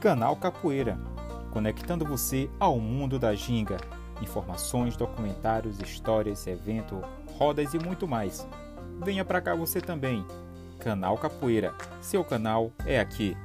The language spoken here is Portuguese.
Canal Capoeira, conectando você ao mundo da ginga. Informações, documentários, histórias, evento, rodas e muito mais. Venha para cá você também. Canal Capoeira, seu canal é aqui.